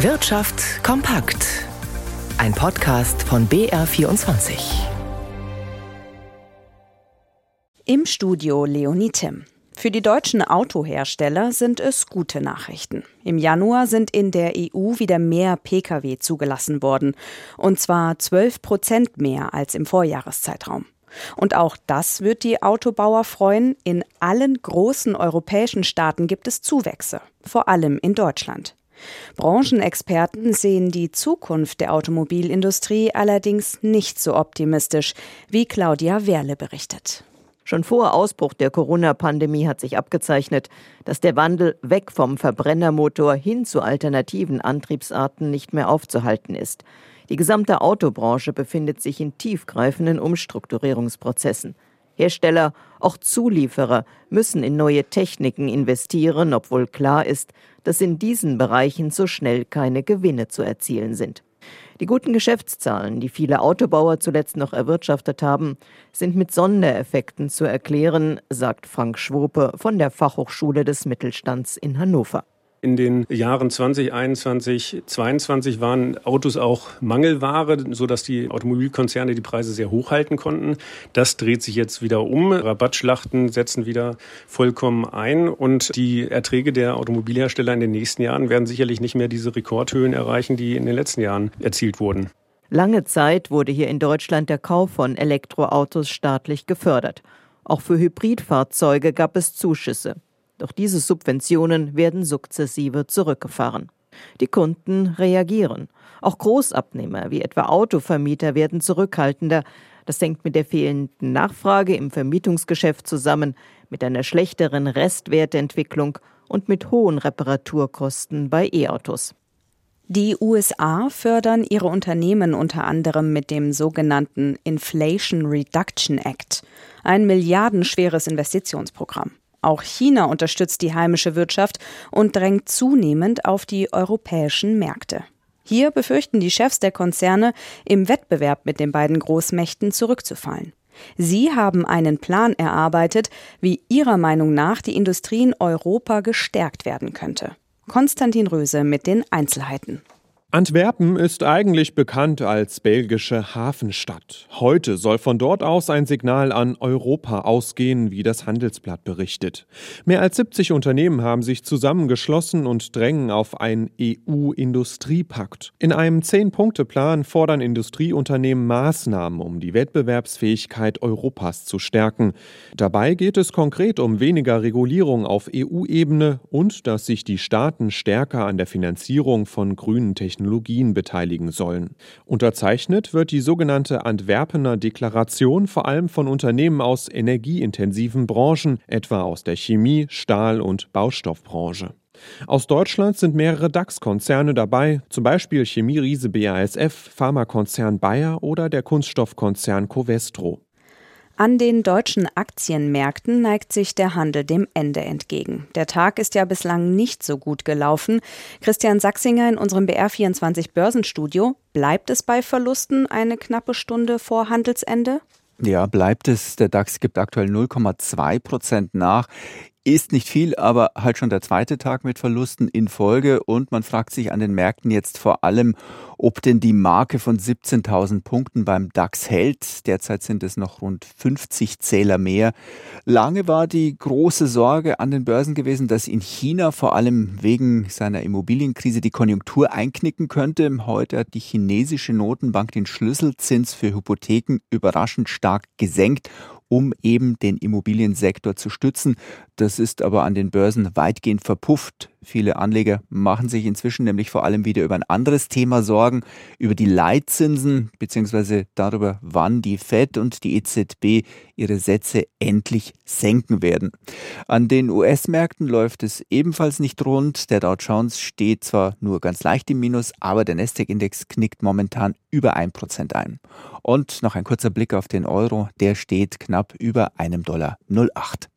Wirtschaft kompakt. Ein Podcast von BR24. Im Studio Leonie Tim. Für die deutschen Autohersteller sind es gute Nachrichten. Im Januar sind in der EU wieder mehr Pkw zugelassen worden. Und zwar 12 Prozent mehr als im Vorjahreszeitraum. Und auch das wird die Autobauer freuen. In allen großen europäischen Staaten gibt es Zuwächse, vor allem in Deutschland. Branchenexperten sehen die Zukunft der Automobilindustrie allerdings nicht so optimistisch, wie Claudia Werle berichtet. Schon vor Ausbruch der Corona-Pandemie hat sich abgezeichnet, dass der Wandel weg vom Verbrennermotor hin zu alternativen Antriebsarten nicht mehr aufzuhalten ist. Die gesamte Autobranche befindet sich in tiefgreifenden Umstrukturierungsprozessen. Hersteller, auch Zulieferer müssen in neue Techniken investieren, obwohl klar ist, dass in diesen Bereichen so schnell keine Gewinne zu erzielen sind. Die guten Geschäftszahlen, die viele Autobauer zuletzt noch erwirtschaftet haben, sind mit Sondereffekten zu erklären, sagt Frank Schwope von der Fachhochschule des Mittelstands in Hannover. In den Jahren 2021, 2022 waren Autos auch Mangelware, sodass die Automobilkonzerne die Preise sehr hoch halten konnten. Das dreht sich jetzt wieder um. Rabattschlachten setzen wieder vollkommen ein und die Erträge der Automobilhersteller in den nächsten Jahren werden sicherlich nicht mehr diese Rekordhöhen erreichen, die in den letzten Jahren erzielt wurden. Lange Zeit wurde hier in Deutschland der Kauf von Elektroautos staatlich gefördert. Auch für Hybridfahrzeuge gab es Zuschüsse. Doch diese Subventionen werden sukzessive zurückgefahren. Die Kunden reagieren. Auch Großabnehmer wie etwa Autovermieter werden zurückhaltender. Das hängt mit der fehlenden Nachfrage im Vermietungsgeschäft zusammen, mit einer schlechteren Restwertentwicklung und mit hohen Reparaturkosten bei E-Autos. Die USA fördern ihre Unternehmen unter anderem mit dem sogenannten Inflation Reduction Act, ein milliardenschweres Investitionsprogramm. Auch China unterstützt die heimische Wirtschaft und drängt zunehmend auf die europäischen Märkte. Hier befürchten die Chefs der Konzerne, im Wettbewerb mit den beiden Großmächten zurückzufallen. Sie haben einen Plan erarbeitet, wie ihrer Meinung nach die Industrie in Europa gestärkt werden könnte. Konstantin Röse mit den Einzelheiten. Antwerpen ist eigentlich bekannt als belgische Hafenstadt. Heute soll von dort aus ein Signal an Europa ausgehen, wie das Handelsblatt berichtet. Mehr als 70 Unternehmen haben sich zusammengeschlossen und drängen auf einen EU-Industriepakt. In einem Zehn-Punkte-Plan fordern Industrieunternehmen Maßnahmen, um die Wettbewerbsfähigkeit Europas zu stärken. Dabei geht es konkret um weniger Regulierung auf EU-Ebene und dass sich die Staaten stärker an der Finanzierung von grünen Technologien Technologien beteiligen sollen. Unterzeichnet wird die sogenannte Antwerpener Deklaration vor allem von Unternehmen aus energieintensiven Branchen, etwa aus der Chemie, Stahl- und Baustoffbranche. Aus Deutschland sind mehrere DAX-Konzerne dabei, zum Beispiel Chemieriese BASF, Pharmakonzern Bayer oder der Kunststoffkonzern Covestro. An den deutschen Aktienmärkten neigt sich der Handel dem Ende entgegen. Der Tag ist ja bislang nicht so gut gelaufen. Christian Sachsinger in unserem BR24 Börsenstudio. Bleibt es bei Verlusten eine knappe Stunde vor Handelsende? Ja, bleibt es. Der DAX gibt aktuell 0,2 Prozent nach. Ist nicht viel, aber halt schon der zweite Tag mit Verlusten in Folge und man fragt sich an den Märkten jetzt vor allem, ob denn die Marke von 17.000 Punkten beim DAX hält. Derzeit sind es noch rund 50 Zähler mehr. Lange war die große Sorge an den Börsen gewesen, dass in China vor allem wegen seiner Immobilienkrise die Konjunktur einknicken könnte. Heute hat die chinesische Notenbank den Schlüsselzins für Hypotheken überraschend stark gesenkt um eben den Immobiliensektor zu stützen. Das ist aber an den Börsen weitgehend verpufft. Viele Anleger machen sich inzwischen nämlich vor allem wieder über ein anderes Thema Sorgen, über die Leitzinsen beziehungsweise darüber, wann die Fed und die EZB ihre Sätze endlich senken werden. An den US-Märkten läuft es ebenfalls nicht rund. Der Dow Jones steht zwar nur ganz leicht im Minus, aber der Nasdaq-Index knickt momentan über ein Prozent ein. Und noch ein kurzer Blick auf den Euro, der steht knapp über einem Dollar 08.